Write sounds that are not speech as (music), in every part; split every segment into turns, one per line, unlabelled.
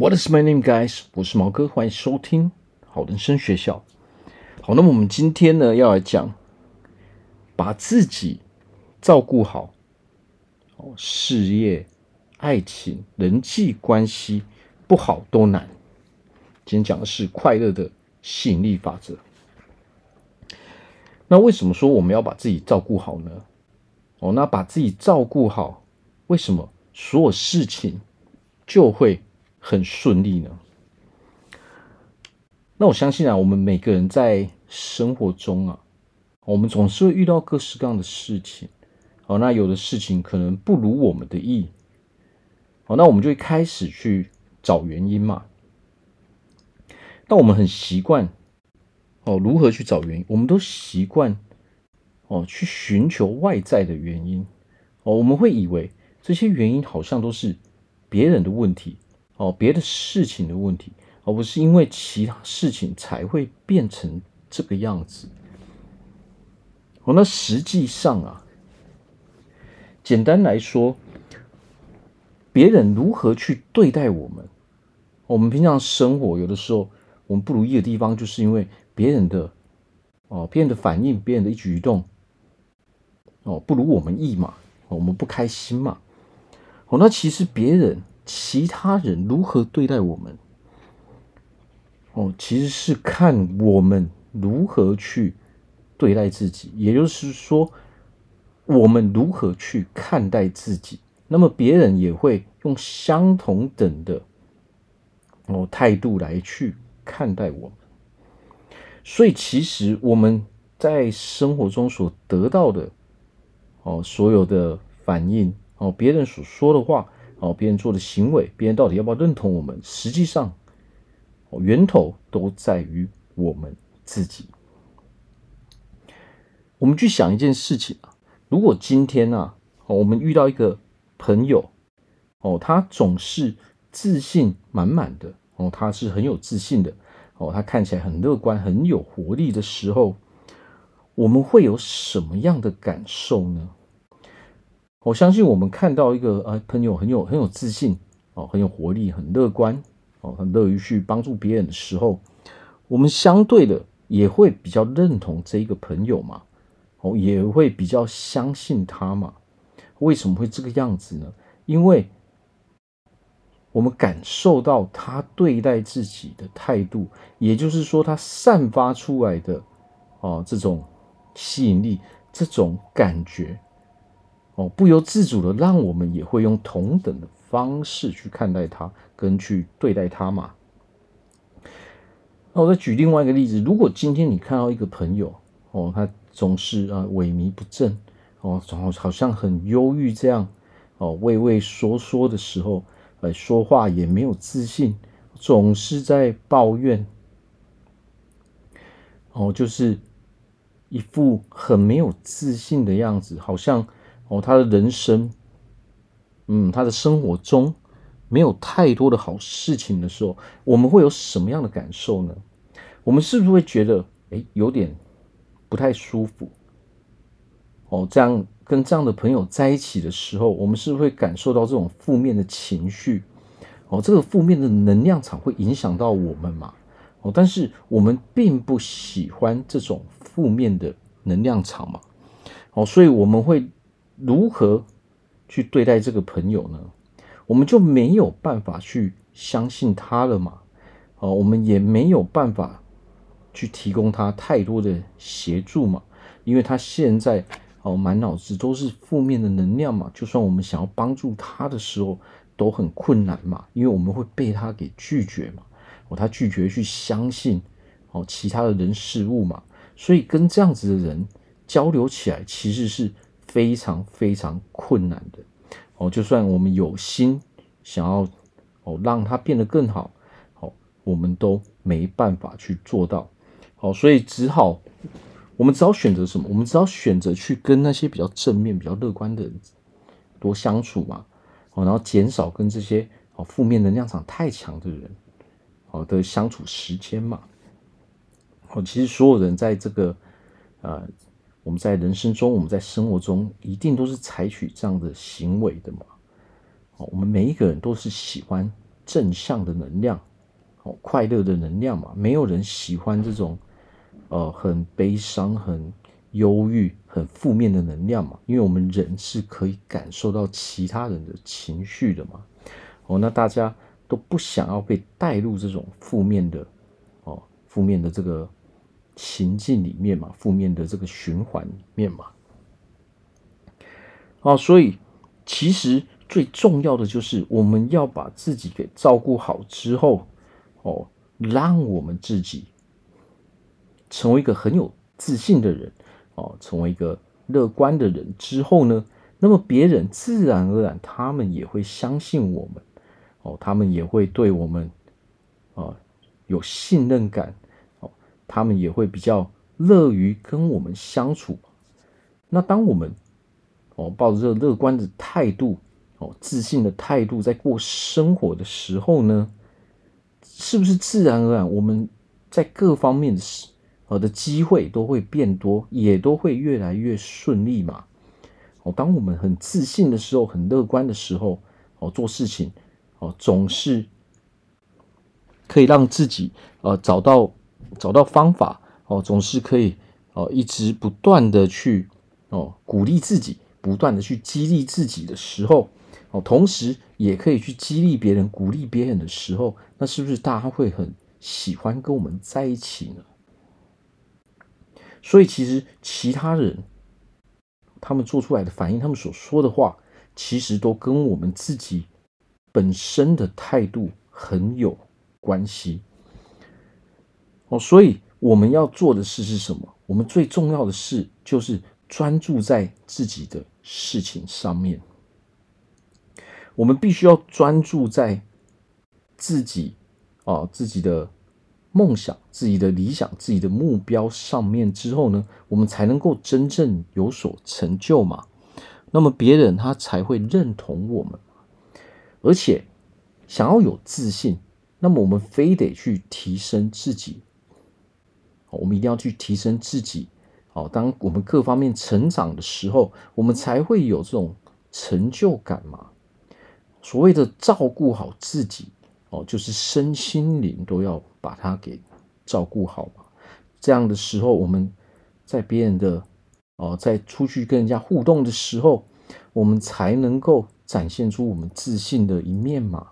What is my name, guys？我是毛哥，欢迎收听好人生学校。好，那么我们今天呢要来讲，把自己照顾好，哦，事业、爱情、人际关系不好都难。今天讲的是快乐的吸引力法则。那为什么说我们要把自己照顾好呢？哦，那把自己照顾好，为什么所有事情就会很顺利呢？那我相信啊，我们每个人在生活中啊，我们总是会遇到各式各样的事情。哦，那有的事情可能不如我们的意。哦，那我们就会开始去找原因嘛。但我们很习惯。哦，如何去找原因？我们都习惯哦，去寻求外在的原因哦。我们会以为这些原因好像都是别人的问题哦，别的事情的问题，而不是因为其他事情才会变成这个样子。哦，那实际上啊，简单来说，别人如何去对待我们，我们平常生活有的时候我们不如意的地方，就是因为。别人的哦，别人的反应，别人的一举一动哦，不如我们意嘛，我们不开心嘛。哦，那其实别人、其他人如何对待我们，哦，其实是看我们如何去对待自己。也就是说，我们如何去看待自己，那么别人也会用相同等的哦态度来去看待我们。所以，其实我们在生活中所得到的，哦，所有的反应，哦，别人所说的话，哦，别人做的行为，别人到底要不要认同我们？实际上，哦，源头都在于我们自己。我们去想一件事情啊，如果今天啊，哦，我们遇到一个朋友，哦，他总是自信满满的，哦，他是很有自信的。哦，他看起来很乐观、很有活力的时候，我们会有什么样的感受呢？我相信我们看到一个呃朋友很有很有自信哦，很有活力、很乐观哦，很乐于去帮助别人的时候，我们相对的也会比较认同这一个朋友嘛，哦，也会比较相信他嘛。为什么会这个样子呢？因为我们感受到他对待自己的态度，也就是说，他散发出来的哦这种吸引力，这种感觉哦，不由自主的让我们也会用同等的方式去看待他，跟去对待他嘛。那我再举另外一个例子，如果今天你看到一个朋友哦，他总是啊萎靡不振哦，总好像很忧郁这样哦，畏畏缩缩的时候。呃，说话也没有自信，总是在抱怨，哦，就是一副很没有自信的样子，好像哦，他的人生，嗯，他的生活中没有太多的好事情的时候，我们会有什么样的感受呢？我们是不是会觉得，诶，有点不太舒服？哦，这样。跟这样的朋友在一起的时候，我们是不是会感受到这种负面的情绪？哦，这个负面的能量场会影响到我们嘛？哦，但是我们并不喜欢这种负面的能量场嘛？哦，所以我们会如何去对待这个朋友呢？我们就没有办法去相信他了嘛？哦，我们也没有办法去提供他太多的协助嘛？因为他现在。哦，满脑子都是负面的能量嘛，就算我们想要帮助他的时候，都很困难嘛，因为我们会被他给拒绝嘛。哦，他拒绝去相信哦其他的人事物嘛，所以跟这样子的人交流起来，其实是非常非常困难的。哦，就算我们有心想要哦让它变得更好，哦，我们都没办法去做到。哦，所以只好。我们只好选择什么？我们只好选择去跟那些比较正面、比较乐观的人多相处嘛，哦，然后减少跟这些哦负面能量场太强的人哦的相处时间嘛。哦，其实所有人在这个呃，我们在人生中，我们在生活中，一定都是采取这样的行为的嘛。哦，我们每一个人都是喜欢正向的能量，哦，快乐的能量嘛。没有人喜欢这种，呃，很悲伤、很忧郁、很负面的能量嘛。因为我们人是可以感受到其他人的情绪的嘛。哦，那大家都不想要被带入这种负面的，哦，负面的这个情境里面嘛，负面的这个循环里面嘛。哦，所以其实最重要的就是我们要把自己给照顾好之后，哦，让我们自己成为一个很有自信的人，哦，成为一个乐观的人之后呢，那么别人自然而然他们也会相信我们，哦，他们也会对我们，啊，有信任感，他们也会比较乐于跟我们相处。那当我们哦，抱着乐观的态度，哦，自信的态度，在过生活的时候呢，是不是自然而然，我们在各方面的呃的机会都会变多，也都会越来越顺利嘛？哦，当我们很自信的时候，很乐观的时候，哦，做事情，哦，总是可以让自己呃找到找到方法，哦，总是可以哦一直不断的去哦鼓励自己。不断的去激励自己的时候，哦，同时也可以去激励别人、鼓励别人的时候，那是不是大家会很喜欢跟我们在一起呢？所以，其实其他人他们做出来的反应，他们所说的话，其实都跟我们自己本身的态度很有关系。哦，所以我们要做的事是什么？我们最重要的事就是。专注在自己的事情上面，我们必须要专注在自己啊，自己的梦想、自己的理想、自己的目标上面之后呢，我们才能够真正有所成就嘛。那么别人他才会认同我们，而且想要有自信，那么我们非得去提升自己，我们一定要去提升自己。好，当我们各方面成长的时候，我们才会有这种成就感嘛。所谓的照顾好自己，哦，就是身心灵都要把它给照顾好嘛。这样的时候，我们在别人的哦，在出去跟人家互动的时候，我们才能够展现出我们自信的一面嘛。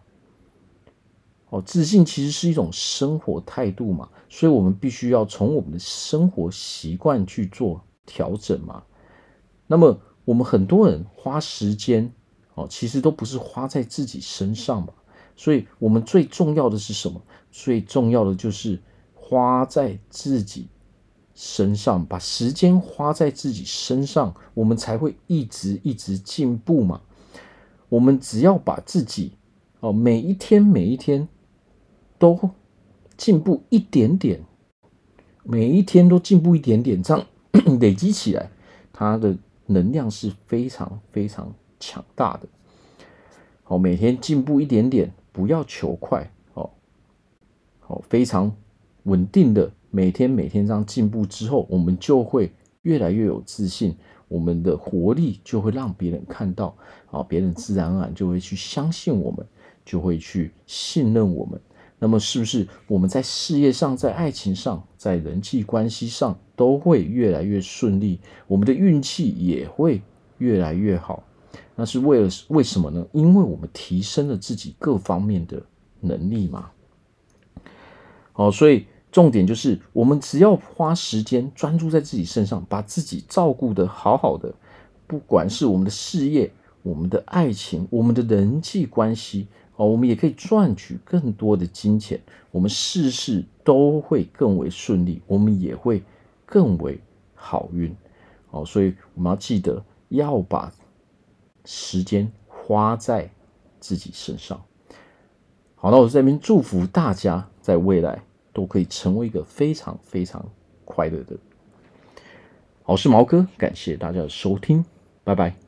哦，自信其实是一种生活态度嘛，所以我们必须要从我们的生活习惯去做调整嘛。那么，我们很多人花时间哦，其实都不是花在自己身上嘛。所以，我们最重要的是什么？最重要的就是花在自己身上，把时间花在自己身上，我们才会一直一直进步嘛。我们只要把自己哦，每一天每一天。都进步一点点，每一天都进步一点点，这样 (coughs) 累积起来，它的能量是非常非常强大的。好，每天进步一点点，不要求快，好，好，非常稳定的，每天每天这样进步之后，我们就会越来越有自信，我们的活力就会让别人看到，啊，别人自然而然就会去相信我们，就会去信任我们。那么，是不是我们在事业上、在爱情上、在人际关系上都会越来越顺利？我们的运气也会越来越好。那是为了为什么呢？因为我们提升了自己各方面的能力嘛。好，所以重点就是，我们只要花时间专注在自己身上，把自己照顾得好好的，不管是我们的事业、我们的爱情、我们的人际关系。哦，我们也可以赚取更多的金钱，我们事事都会更为顺利，我们也会更为好运。哦，所以我们要记得要把时间花在自己身上。好，那我在这边祝福大家，在未来都可以成为一个非常非常快乐的。好，我是毛哥，感谢大家的收听，拜拜。